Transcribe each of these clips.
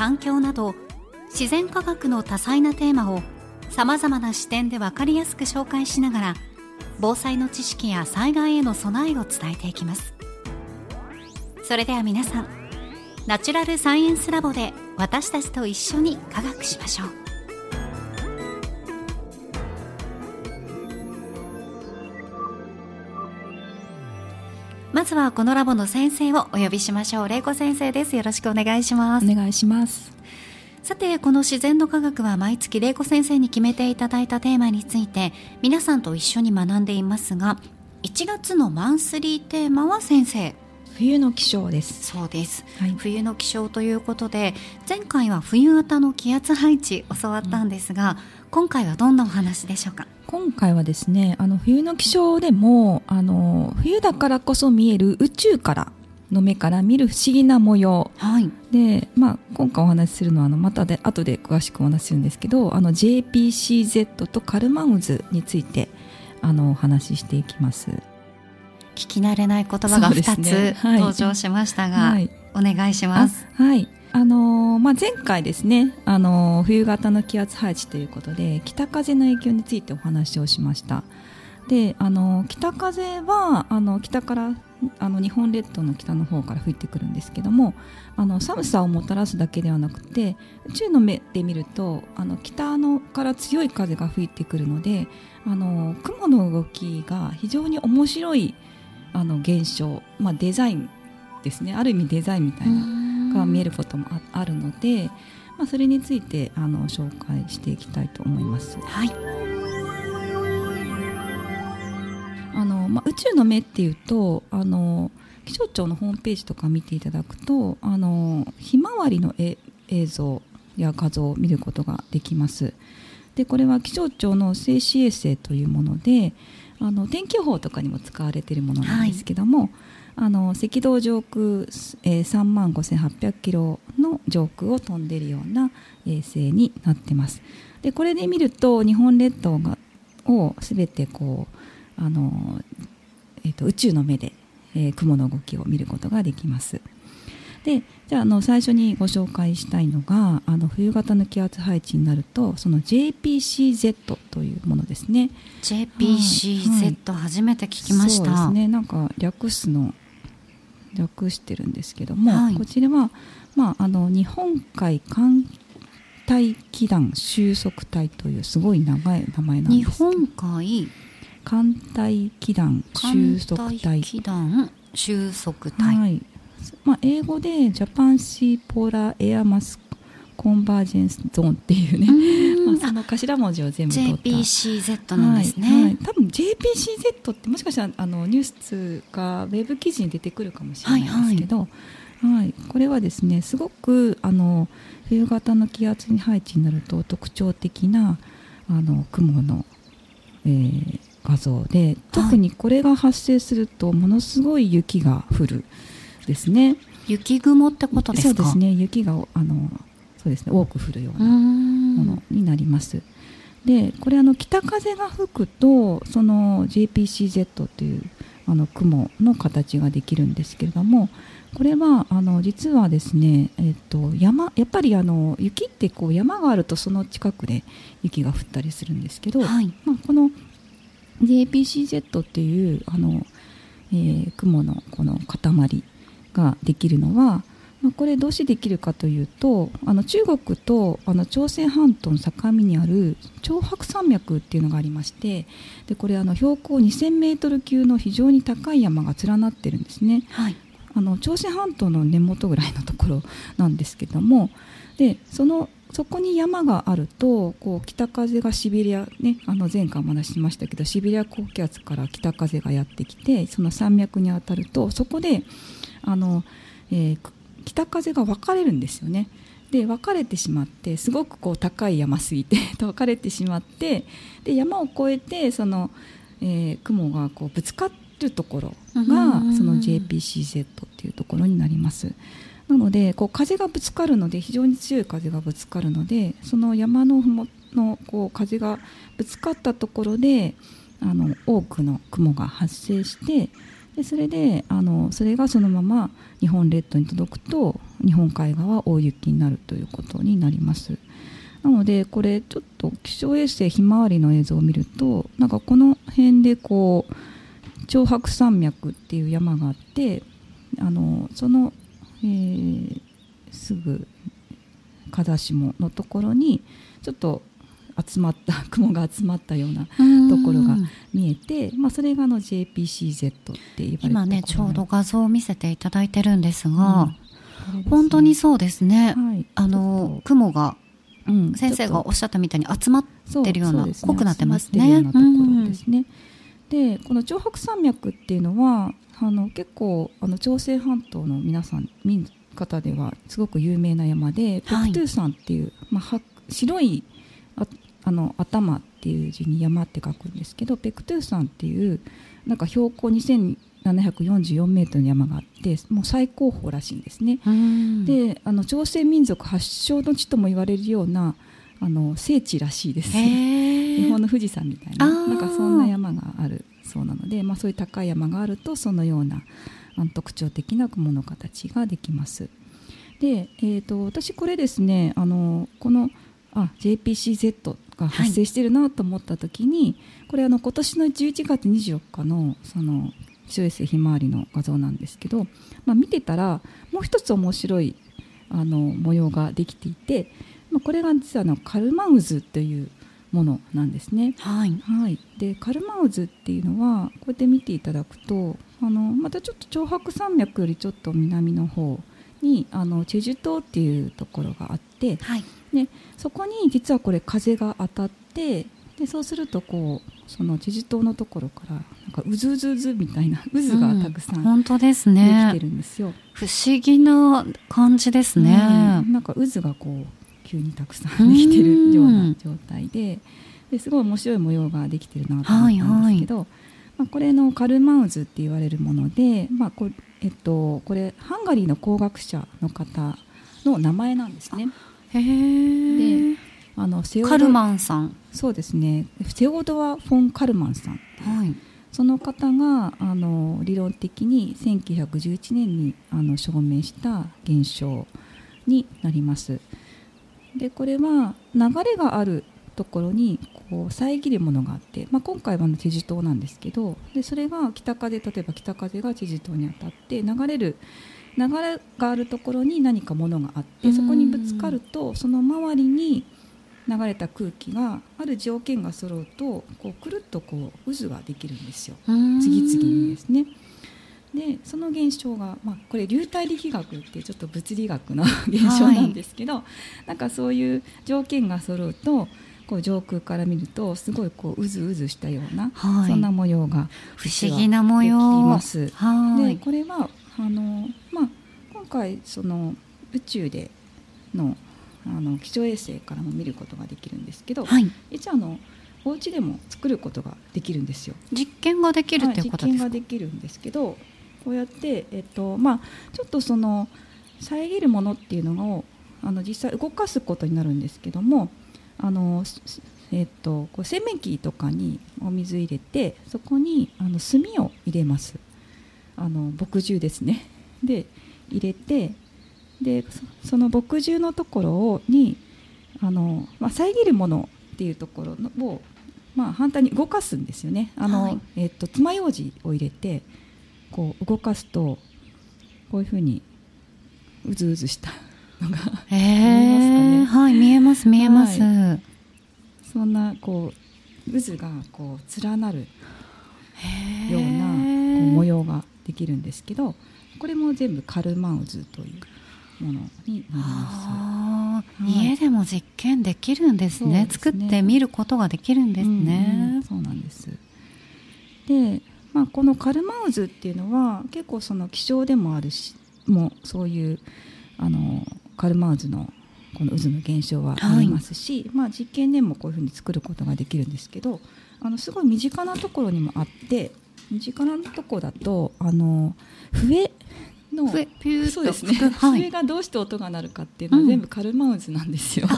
環境など自然科学の多彩なテーマをさまざまな視点で分かりやすく紹介しながら防災の知識や災害への備えを伝えていきます。それでは皆さんナチュラルサイエンスラボで私たちと一緒に科学しましょう。まずはこのラボの先生をお呼びしましょう。玲子先生です。よろしくお願いします。お願いします。さてこの自然の科学は毎月玲子先生に決めていただいたテーマについて皆さんと一緒に学んでいますが1月のマンスリーテーマは先生。冬の気象です。そうです、はい、冬の気象ということで前回は冬型の気圧配置教わったんですが、うん、今回はどんなお話でしょうか？今回はですねあの冬の気象でもあの冬だからこそ見える宇宙からの目から見る不思議な模様、はい、で、まあ、今回お話しするのはあのまたで後で詳しくお話しするんですけどあの JPCZ とカルマン渦についてあのお話ししていきます。聞き慣れない言葉が2つ、ね。はい、登場しましたが、はい、お願いします。はいあのー、まあ、前回ですね、あのー、冬型の気圧配置ということで北風の影響についてお話をしました。であのー、北風はあの北からあの日本列島の北の方から吹いてくるんですけどもあの寒さをもたらすだけではなくて宇宙の目で見るとあの北のから強い風が吹いてくるのであの雲の動きが非常に面白いあの現象、まあ、デザインですね。ある意味デザインみたいなが見えることもあるので、まあ、それについてあの紹介していきたいと思います。はい。あの、まあ、宇宙の目っていうとあの気象庁のホームページとか見ていただくとあのひまわりの映像や画像を見ることができます。でこれは気象庁の静止衛星というものであの天気予報とかにも使われているものなんですけども、はい、あの赤道上空、えー、3万5800キロの上空を飛んでいるような衛星になってます。でこれで見ると日本列島がを全てこうあの、えーと、宇宙の目で、えー、雲の動きを見ることができます。でじゃああの最初にご紹介したいのがあの冬型の気圧配置になるとその JPCZ というものですね。JPCZ、はい、初めて聞きました。そうですね。なんか略すの略してるんですけども、はい、こちらは、まあ、あの日本海寒帯気団収束帯というすごい長い名前なんです日本海？寒帯気団収束帯気団収束帯、はい。まあ、英語でジャパンシーポーラーエアマスコンバージェンスゾーンっていうね、まあ、その頭文字を全部取った。JPCZ なんですね、はいはい、多分 JPCZ ってもしかしたらあのニュースがウェブ記事に出てくるかもしれないんですけど、はい。はい、これはですねすごくあの冬型の気圧に配置になると特徴的なあの雲の、えー、画像で特にこれが発生するとものすごい雪が降るですね。雪雲ってことですか？そうですね。雪があのそうですね多く降るようなものになります。でこれあの北風が吹くとその JPCZ というあの雲の形ができるんですけれどもこれはあの実はですね、えっと、山やっぱりあの雪ってこう山があるとその近くで雪が降ったりするんですけど、はい、まあ、この JPCZ っていうあの、えー、雲のこの塊ができるのはまあ、これどうしてできるかというとあの中国とあの朝鮮半島の境にある長白山脈っていうのがありましてでこれあの標高2000メートル級の非常に高い山が連なってるんですね。はい、あの朝鮮半島の根元ぐらいのところなんですけどもでそのそこに山があるとこう北風がシベリア、ね、あの前回お話ししましたけどシベリア高気圧から北風がやってきてその山脈に当たるとそこであの、えー、北風が分かれるんですよね。で分かれてしまってすごくこう高い山すぎて 分かれてしまってで山を越えてその、えー、雲がこうぶつかるところがその JPCZ っていうところになります。なのでこう風がぶつかるので非常に強い風がぶつかるのでその山のふものこう風がぶつかったところであの多くの雲が発生してでそれであのそれがそのまま日本列島に届くと日本海側大雪になるということになります。なのでこれちょっと気象衛星ひまわりの映像を見るとなんかこの辺でこう長白山脈っていう山があってあのそのえー、すぐ風下のところにちょっと集まった 雲が集まったようなところが見えて、まあ、それがの JPCZ って言われて今ねちょうど画像を見せていただいてるんですが、うん、本当にそうですね、はい、あの雲が、うん、先生がおっしゃったみたいに集まってるような、ね、濃くなってますね。ところですね、でこの城北山脈っていうのはあの結構あの朝鮮半島の皆さん民方ではすごく有名な山で、はい、ペクトゥ山っていう、まあ、白いああの頭っていう字に山って書くんですけどペクトゥ山っていうなんか標高2744メートルの山があってもう最高峰らしいんですね。であの朝鮮民族発祥の地とも言われるようなあの聖地らしいです。日本の富士山みたいななんかそんな山があるそうなので、まあ、そういう高い山があるとそのような特徴的な雲の形ができます。で、えーと、私これですねあのこのあ JPCZ が発生してるなと思った時に、はい、これあの今年の11月24日のその気象衛星ひまわりの画像なんですけど、まあ、見てたらもう一つ面白いあの模様ができていて、まあ、これが実はのカルマウズというものなんですね。はい、はい、でカルマウズっていうのはこうやって見ていただくとあのまたちょっと長白山脈よりちょっと南の方にあのチェジュ島っていうところがあって、はい、でそこに実はこれ風が当たってでそうするとこうそのチェジュ島のところからなんかうずうずうずみたいな渦がたくさん、うん、本当ですねできてるんですよ。不思議な感じですね。うん、なんか渦がこう急にたくさんできてるような状態でですごい面白い模様ができてるなと思ったんですけど、はいはい、まあ、これのカルマウズって言われるもので、まあこえっと、これハンガリーの工学者の方の名前なんですね。へであのセオカルマンさん。そうですね。セオドア・フォン・カルマンさん、はい、その方があの理論的に1911年にあの証明した現象になります。でこれは流れがあるところにこう遮るものがあって、まあ、今回はのチェジュ島なんですけどでそれが北風例えば北風がチェジュ島に当たって流れる流れがあるところに何かものがあってそこにぶつかるとその周りに流れた空気がある条件が揃うとこうくるっとこう渦ができるんですよ。次々にですね。でその現象が、まあ、これ流体力学ってちょっと物理学の現象なんですけど、はい、なんかそういう条件が揃うとこう上空から見るとすごいこう渦渦したような、はい、そんな模様が不思議な模様。ます。でこれはあの、まあ、今回その宇宙でのあの気象衛星からも見ることができるんですけど、はい、一応あのお家でも作ることができるんですよ。実験ができることですか、実験ができるんですけどこうやって、えっとまあ、ちょっとその遮るものっていうのをあの実際動かすことになるんですけどもあの、えっと、こう洗面器とかにお水入れてそこにあの炭を入れますあの墨汁ですね。で入れてでその墨汁のところをにあの、まあ、遮るものっていうところを、まあ、反対に動かすんですよね。あの、はい、えっと爪楊枝を入れてこう動かすとこういうふうにうずうずしたのがえー、はい見えます見えます、はい、そんなこう渦がこう連なるような模様ができるんですけどこれも全部カルマン渦というものになります、はい、家でも実験できるんですね、ね、作ってみることができるんですね、うんうん、そうなんです。で、まあ、このカルマン渦っていうのは結構その気象でもあるしもうそういうあのカルマン渦のこの渦の現象はありますし、はい、まあ、実験でもこういうふうに作ることができるんですけどあのすごい身近なところにもあって身近なところだとあの笛の笛ピューそうですね、はい、笛がどうして音が鳴るかっていうのは全部カルマウズなんですよ。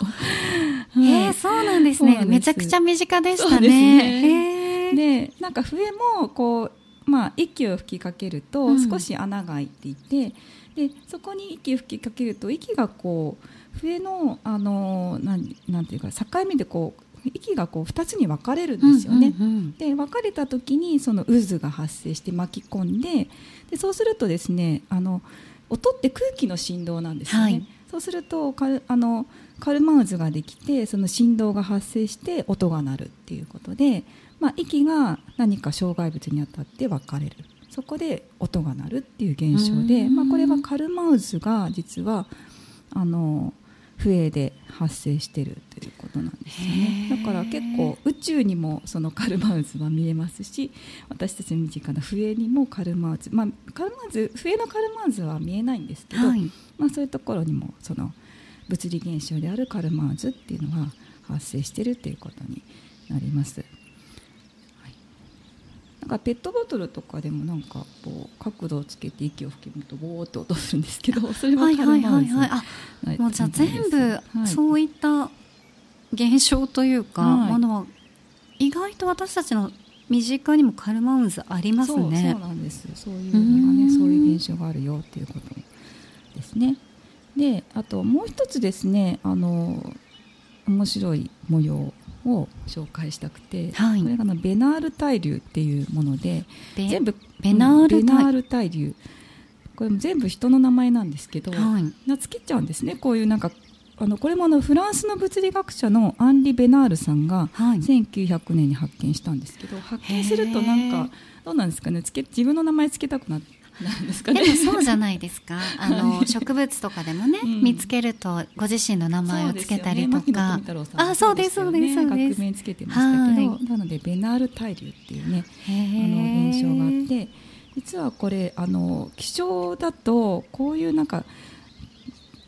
うん、えー、そうなんですね。めちゃくちゃ身近でしたね。でなんか笛もこうまあ、息を吹きかけると少し穴が開いていて、うん、でそこに息を吹きかけると息がこう笛のあのなんなんていうか境目でこう息がこう2つに分かれるんですよね。うんうんうん、で分かれた時にその渦が発生して巻き込んででそうするとですねあの音って空気の振動なんですよね。はい、そうするとカルあのカルマ渦ができてその振動が発生して音が鳴るっていうことで、まあ、息が何か障害物に当たって分かれるそこで音が鳴るっていう現象で、まあ、これはカルマ渦が実はあの笛で発生してるということなんですよね。だから結構宇宙にもそのカルマウズは見えますし私たちの身近な笛にもカルマウズ、まあ、カルマウズ笛のカルマウズは見えないんですけど、はい、まあ、そういうところにもその物理現象であるカルマウズっていうのが発生してるっていうことになります。かペットボトルとかでもなんかこう角度をつけて息を吹き込むとボーっと音するんですけどそれははいはいはいはい、もうじゃあ全部そういった現象というか、はい、ものは意外と私たちの身近にもカルマウンズありますね。そうなんです。そういうのがねそういう現象があるよっていうことですね。であともう一つですねあの面白い模様を紹介したくて、はい、これがのベナール対流っていうもので全部ベナール対流。これも全部人の名前なんですけど、はい、名付けちゃうんですね。こういうなんかあのこれもあのフランスの物理学者のアンリ・ベナールさんが1900年に発見したんですけど、発見するとなんかどうなんですかね。つけ自分の名前つけたくなってなんですかね、でもそうじゃないですか。あの植物とかでもね、うん、見つけるとご自身の名前をつけたりとか、ね、あそうですそうですそうです。学名つけてましたけど、なのでベナール対流っていうねあの現象があって実はこれあの気象だとこういうなんか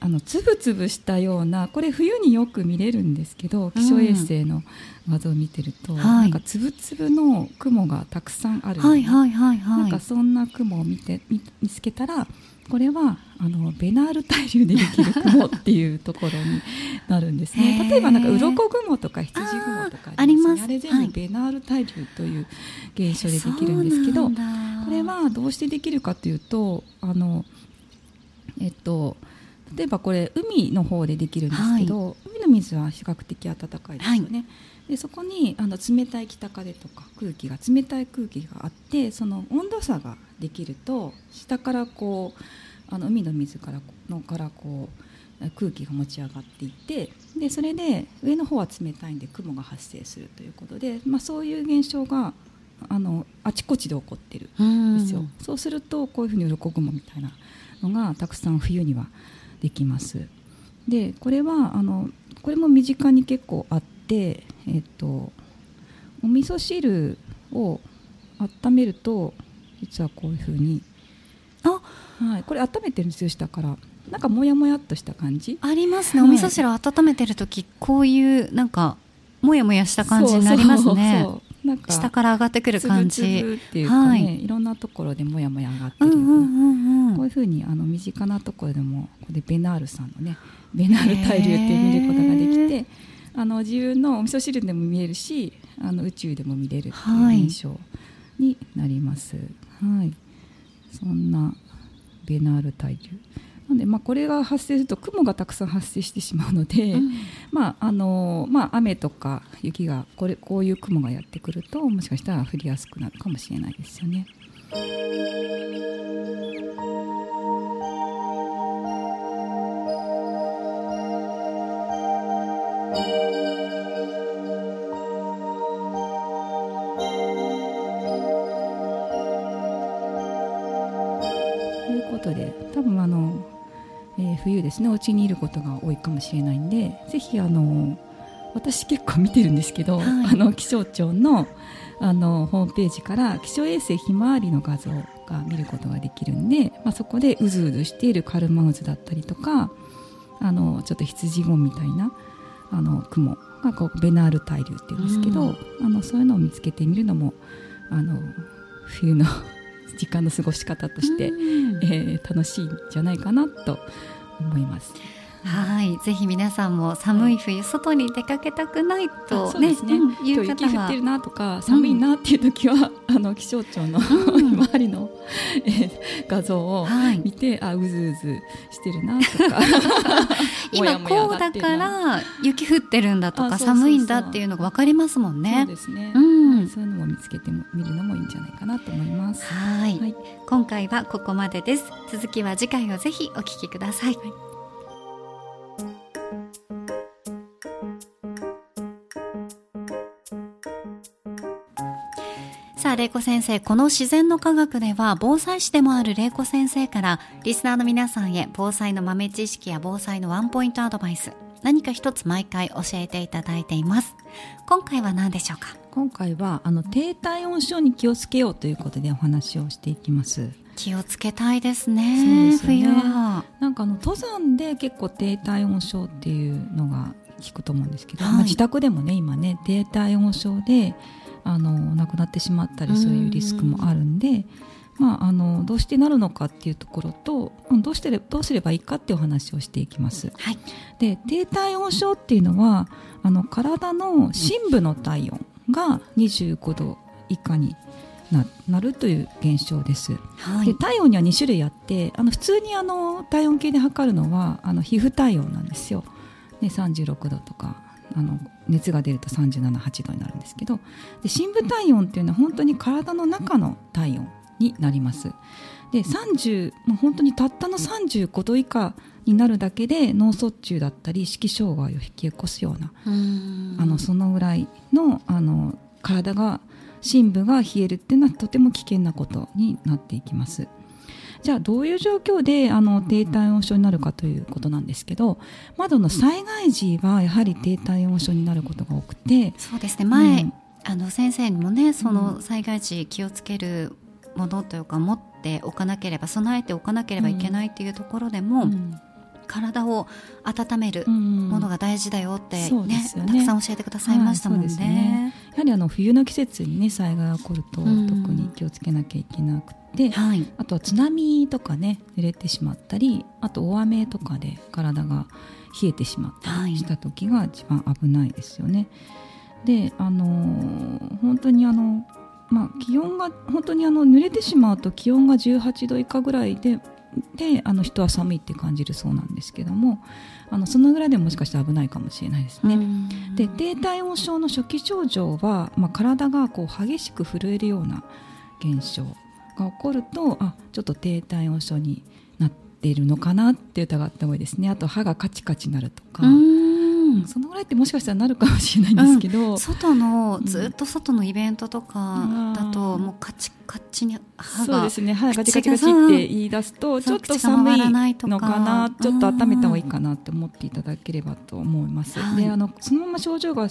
あのつぶつぶしたようなこれ冬によく見れるんですけど気象衛星の画像を見てると、うん、なんかつぶつぶの雲がたくさんある、はいはいはいはい、なんかそんな雲を見て見つけたらこれはあのベナール対流でできる雲っていうところになるんですね。例えばなんか鱗雲とか羊雲とかありますあれ全部ベナール対流という現象でできるんですけど、これはどうしてできるかというとあのえっと例えばこれ海の方でできるんですけど、はい、海の水は比較的暖かいですよね、はい、でそこにあの冷たい北風とか空気が冷たい空気があってその温度差ができると下からこうあの海の水からのからこう空気が持ち上がっていってでそれで上の方は冷たいんで雲が発生するということで、まあ、そういう現象があのあちこちで起こってるんですよ。そうするとこういうふうに鱗雲みたいなのがたくさん冬にはできます。でこれはあのこれも身近に結構あって、えっと、お味噌汁を温めると実はこういうふうにあ、はい、これ温めてるんですよ下から。なんかもやもやっとした感じ？ありますね、はい、お味噌汁温めてる時こういうなんかもやもやした感じになりますね。そうなんか下から上がってくる感じ。っていうかね、はい、いろんなところでもやもや上がってるような、うんうん。こういうふうにあの身近なところでもここでベナールさんのねベナール対流って見ることができてあの自分のお味噌汁でも見えるしあの宇宙でも見れるっていう現象になります。はい、そんなベナール対流なので、まあ、これが発生すると雲がたくさん発生してしまうので、まああのまあ、雨とか雪がこれこういう雲がやってくるともしかしたら降りやすくなるかもしれないですよね。ということで多分あのえー、冬ですねお家にいることが多いかもしれないんでぜひあの私結構見てるんですけど、はい、あの気象庁のあのホームページから気象衛星ひまわりの画像が見ることができるんで、まあ、そこでうずうずしているカルマ渦だったりとかあのちょっと羊雲みたいなあの雲がこうベナール対流っていうんですけど、うん、あのそういうのを見つけてみるのもあの冬の時間の過ごし方として、うん、えー、楽しいんじゃないかなと思います。はい。ぜひ皆さんも寒い冬、外に出かけたくないと、ね、ね、うん、いう方は。雪降ってるなとか寒いなっていう時は、うん、あの気象庁の、うん、周りの、えー、画像を見て、はい、あうずうずしてるなとか。今こうだから雪降ってるんだとか寒いんだっていうのが分かりますもんね。そうですね、うん、そういうのも見つけてみるのもいいんじゃないかなと思います。はい、はい、今回はここまでです。続きは次回をぜひお聞きください。はいあ、玲子先生、この自然の科学では、防災士でもある玲子先生から、リスナーの皆さんへ、防災の豆知識や防災のワンポイントアドバイス、何か一つ毎回教えていただいています。今回は何でしょうか？今回は、あの、低体温症に気をつけようということでお話をしていきます。気をつけたいですね。そうですね冬は。なんかあの、登山で結構低体温症っていうのが聞くと思うんですけど、はい、まあ、自宅でもね、今ね、低体温症で、あの亡くなってしまったりそういうリスクもあるんで、まあ、あのどうしてなるのかっていうところとどうしてどうすればいいかっていうお話をしていきます。はい、で低体温症っていうのはあの体の深部の体温が25度以下にななるという現象です、はい、で体温には2種類あってあの普通にあの体温計で測るのはあの皮膚体温なんですよ、ね、36度とかあの熱が出ると378度になるんですけどで深部体温っていうのは本当に体の中の体温になりますで30もう本当にたったの35度以下になるだけで脳卒中だったり意識障害を引き起こすようなあのそのぐらいのあの体が深部が冷えるっていうのはとても危険なことになっていきます。じゃあどういう状況であの低体温症になるかということなんですけどまだの災害時はやはり低体温症になることが多くてそうですね。前、うん、あの先生にもねその災害時気をつけるものというか持っておかなければ備えておかなければいけないっていうところでも、うん、体を温めるものが大事だよってね、ね。たくさん教えてくださいましたもんね。はい、ねやはりあの冬の季節にね災害が起こると特に気をつけなきゃいけなくて。で、はい、あとは津波とかね濡れてしまったりあと大雨とかで体が冷えてしまったりした時が一番危ないですよね。であのー、本当にあのまあ、気温が本当にあの濡れてしまうと気温が18度以下ぐらいでであの人は寒いって感じるそうなんですけどもあのそのぐらいでももしかしたら危ないかもしれないですね。で低体温症の初期症状は、まあ、体がこう激しく震えるような現象が起こるとあちょっと低体温症になっているのかなって疑った方がいいですねあと歯がカチカチなるとか。そのぐらいってもしかしたらなるかもしれないんですけど、うん、外のずっと外のイベントとかだと、もうカチカチに歯がそうですね歯がカチカチカチって言い出すとちょっと寒いのかなちょっと温めた方がいいかなって思っていただければと思います。であのそのまま症状が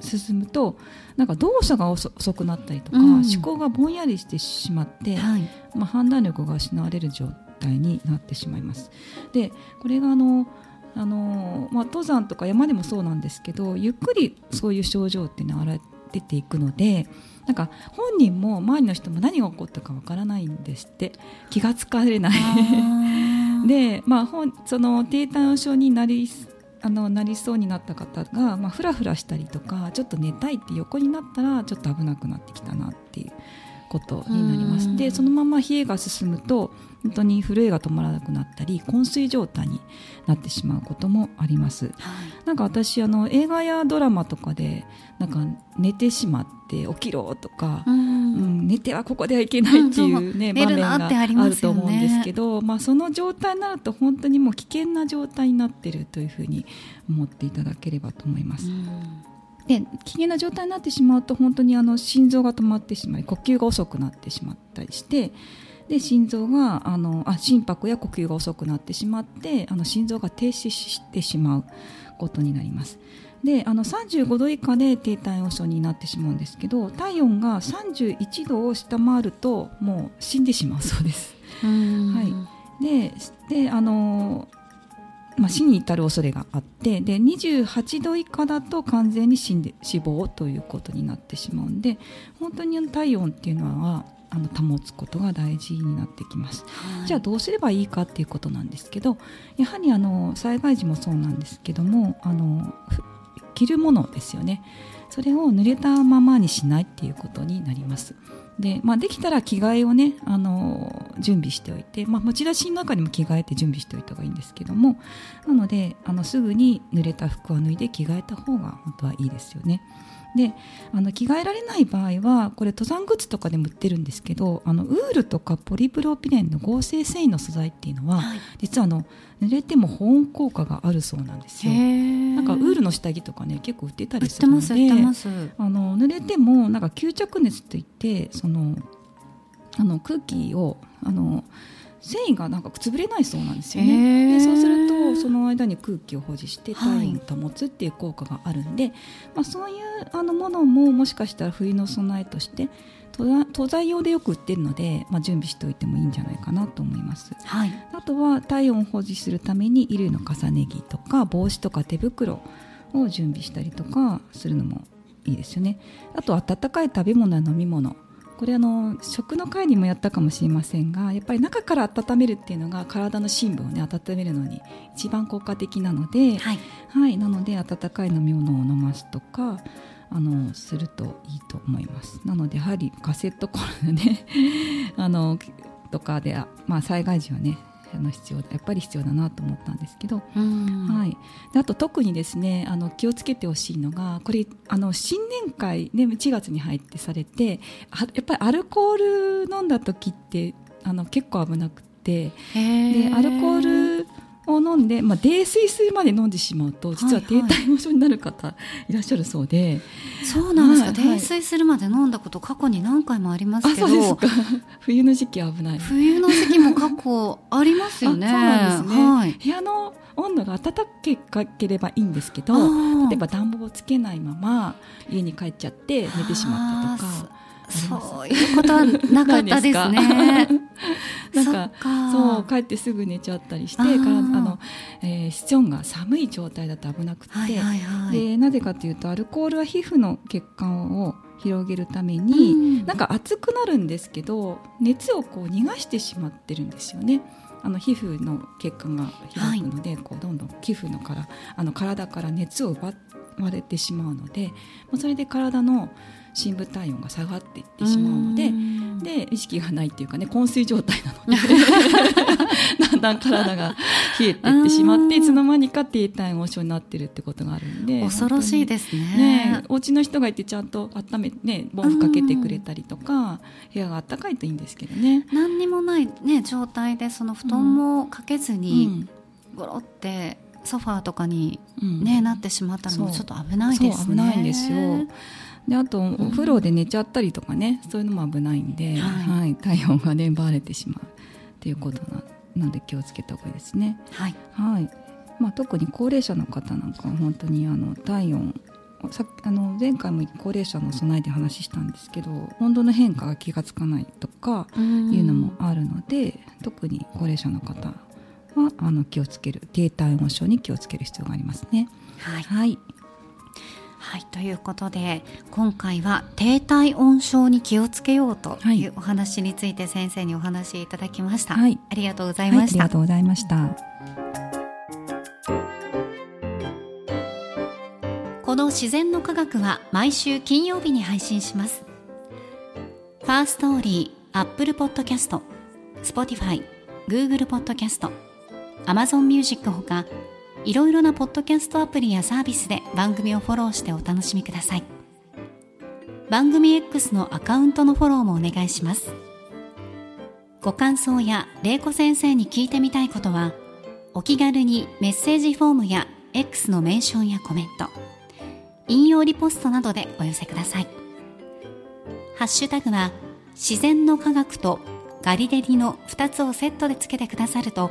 進むとなんか動作が遅くなったりとか、うん、思考がぼんやりしてしまって、はい、まあ、判断力が失われる状態になってしまいます。でこれがあのあの、まあ、登山とか山でもそうなんですけどゆっくりそういう症状っていうのは出ていくのでなんか本人も周りの人も何が起こったかわからないんですって気が付かれない。で、まあ、その低体温症になりあのなりそうになった方が、まあ、ふらふらしたりとかちょっと寝たいって横になったらちょっと危なくなってきたなっていうことになります。でそのまま冷えが進むと本当に震えが止まらなくなったり昏睡状態になってしまうこともあります、はい、なんか私あの映画やドラマとかでなんか寝てしまって起きろとか、うん、うん、寝てはここではいけないっていうね、うん、場面があると思うんですけど、まあ、その状態になると本当にもう危険な状態になっているというふうに思っていただければと思います。うんで危険な状態になってしまうと本当にあの心臓が止まってしまい呼吸が遅くなってしまったりしてで心臓があのあ心拍や呼吸が遅くなってしまってあの心臓が停止してしまうことになります。であの35度以下で低体温症になってしまうんですけど体温が31度を下回るともう死んでしまうそうです。はい、でであのまあ、死に至る恐れがあってで28度以下だと完全に死んで死亡ということになってしまうんで本当に体温っていうのはあの保つことが大事になってきます、はい、じゃあどうすればいいかっていうことなんですけどやはりあの災害時もそうなんですけどもあの着るものですよね。それを濡れたままにしないっていうことになりますで,、まあ、できたら着替えをねあの準備しておいて、まあ、持ち出しの中にも着替えて準備しておいた方がいいんですけどもなのであのすぐに濡れた服は脱いで着替えた方が本当はいいですよね。であの着替えられない場合はこれ登山グッズとかでも売ってるんですけどあのウールとかポリプロピレンの合成繊維の素材っていうのは、はい、実はあの濡れても保温効果があるそうなんですよ。なんかウールの下着とかね結構売ってたりするのであの濡れてもなんか吸着熱といってそのあの空気をあの繊維がなんか潰れないそうなんですよね。でそうするとその間に空気を保持して体温を保つっていう効果があるんで、はい、まあ、そういうあのものももしかしたら冬の備えとして登山用でよく売ってるので、まあ、準備しておいてもいいんじゃないかなと思います、はい、あとは体温を保持するために衣類の重ね着とか帽子とか手袋を準備したりとかするのもいいですよね。あと温かい食べ物や飲み物これあの食の会にもやったかもしれませんがやっぱり中から温めるっていうのが体の深部をね温めるのに一番効果的なので、はい、はい、なので温かい飲み物を飲ますとかあのするといいと思います。なのでやはりカセットコンロねあのとかで、まあ、災害時はねあの必要やっぱり必要だなと思ったんですけど、はい、であと特にですねあの気をつけてほしいのがこれあの新年会、ね、1月に入ってされてやっぱりアルコール飲んだ時ってあの結構危なくて。でアルコールを飲んで、まあ、泥酔するまで飲んでしまうと実は低体温症になる方いらっしゃるそうで、はいはい、そうなんですか、はい、泥酔するまで飲んだこと過去に何回もありますけど。冬の時期危ない。冬の時期も過去ありますよね。そうなんですね、はい、部屋の温度が暖かければいいんですけど例えば暖房をつけないまま家に帰っちゃって寝てしまったとかそういうことはなかったですね。なんかそう帰ってすぐ寝ちゃったりしてからあの、えー、室温が寒い状態だと危なくて、はいはいはい、でなぜかというとアルコールは皮膚の血管を広げるために、うん、なんか熱くなるんですけど熱をこう逃がしてしまってるんですよね。あの皮膚の血管が開くので、はい、こうどんどん皮膚のからあの体から熱を奪われてしまうのでそれで体の深部体温が下がっていってしまうのでで意識がないっていうかね昏睡状態なので だんだん体が冷えていってしまっていつの間にか低体温症になってるってことがあるんで恐ろしいですね。ねお家の人がいてちゃんと温めね毛布かけてくれたりとか部屋が暖かいといいんですけどね。何にもない、ね、状態でその布団もかけずにゴロってソファーとかにね、うん、なってしまったのもちょっと危ないですね。危ないんですよであとお風呂で寝ちゃったりとかね、そういうのも危ないんで、はい、はい、体温がねれてしまうっていうことなので気をつけた方がいいですね。はい、はい。まあ、特に高齢者の方なんかは本当にあの体温さあの前回も高齢者の備えで話したんですけど温度の変化が気が付かないとかいうのもあるので特に高齢者の方はあの気をつける低体温症に気をつける必要がありますね。はい、はいはいということで今回は低体温症に気をつけようというお話について先生にお話しいただきました、はい、ありがとうございました、はい、ありがとうございました。この自然の科学は毎週金曜日に配信します。ファーストーリーアップルポッドキャスト Spotify、Google ポッドキャスト Amazon Music ほかいろいろなポッドキャストアプリやサービスで番組をフォローしてお楽しみください。番組 X のアカウントのフォローもお願いします。ご感想や玲子先生に聞いてみたいことはお気軽にメッセージフォームや X のメンションやコメント引用リポストなどでお寄せください。ハッシュタグは自然の科学とガリデリの2つをセットでつけてくださると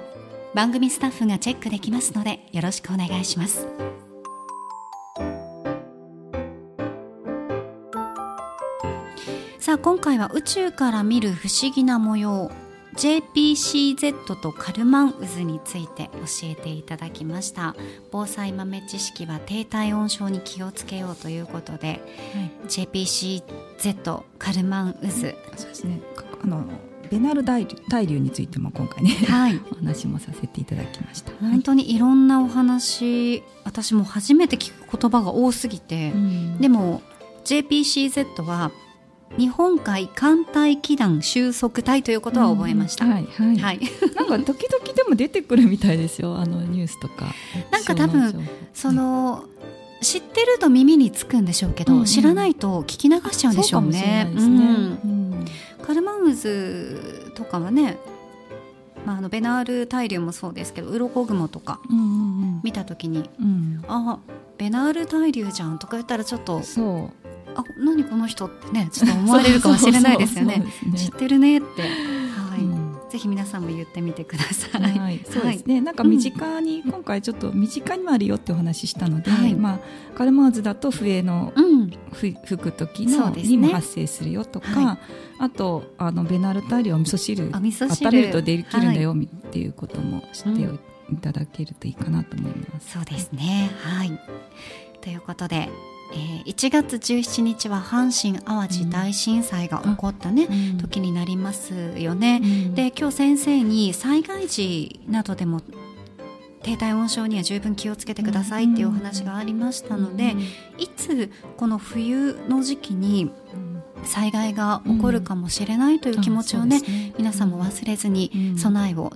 番組スタッフがチェックできますのでよろしくお願いします。さあ今回は宇宙から見る不思議な模様 JPCZ とカルマン渦について教えていただきました。防災豆知識は低体温症に気をつけようということで、はい、JPCZ カルマン渦。そうですね。あのベナル大流についても今回ね、はい、お話もさせていただきました本当にいろんなお話私も初めて聞く言葉が多すぎて、うん、でも JPCZ は日本海艦隊機団収束隊ということは覚えました。うん、はい、はい、はい。なんか時々でも出てくるみたいですよ。あのニュースとか。なんか多分その、知ってると耳につくんでしょうけど、うんうん、知らないと聞き流しちゃうんでしょうね。うねうん、カルマンウズとかはね、まあ、あのベナール大流もそうですけど鱗雲とか見た時に、うん、あベナール大流じゃんとか言ったらちょっとそう。あ何この人ってねちょっと思われるかもしれないですよね。知ってるねって、ぜひ皆さんも言ってみてください。はい、そうですね、はい、なんか身近に、今回ちょっと身近にもあるよってお話ししたので、はい、まあカルマーズだと笛の、うん、吹く時の、ね、にも発生するよとか、あとあのベナルタリオ味噌汁温めるとできるんだよ、っていうことも知っていただけるといいかなと思います。そうですね、はい。ということでえー、1月17日は阪神・淡路大震災が起こったね、うん、時になりますよね。うん、で今日先生に災害時などでも低体温症には十分気をつけてくださいっていうお話がありましたので、いつこの冬の時期に災害が起こるかもしれないという気持ちをね,、皆さんも忘れずに備えを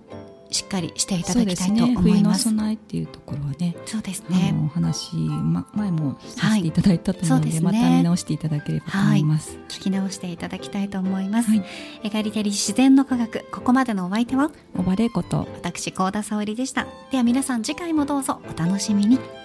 しっかりしていただきたいと思います。すね、備えっていうところはね、そうですね。お話、ま、前もさせていただいたと思うので、はいでね、また見直していただければと思います、はい、聞き直していただきたいと思います。はい、エガリテリ自然の科学、ここまでのお相手は？小バレこと私高田沙織でした。では皆さん次回もどうぞお楽しみに。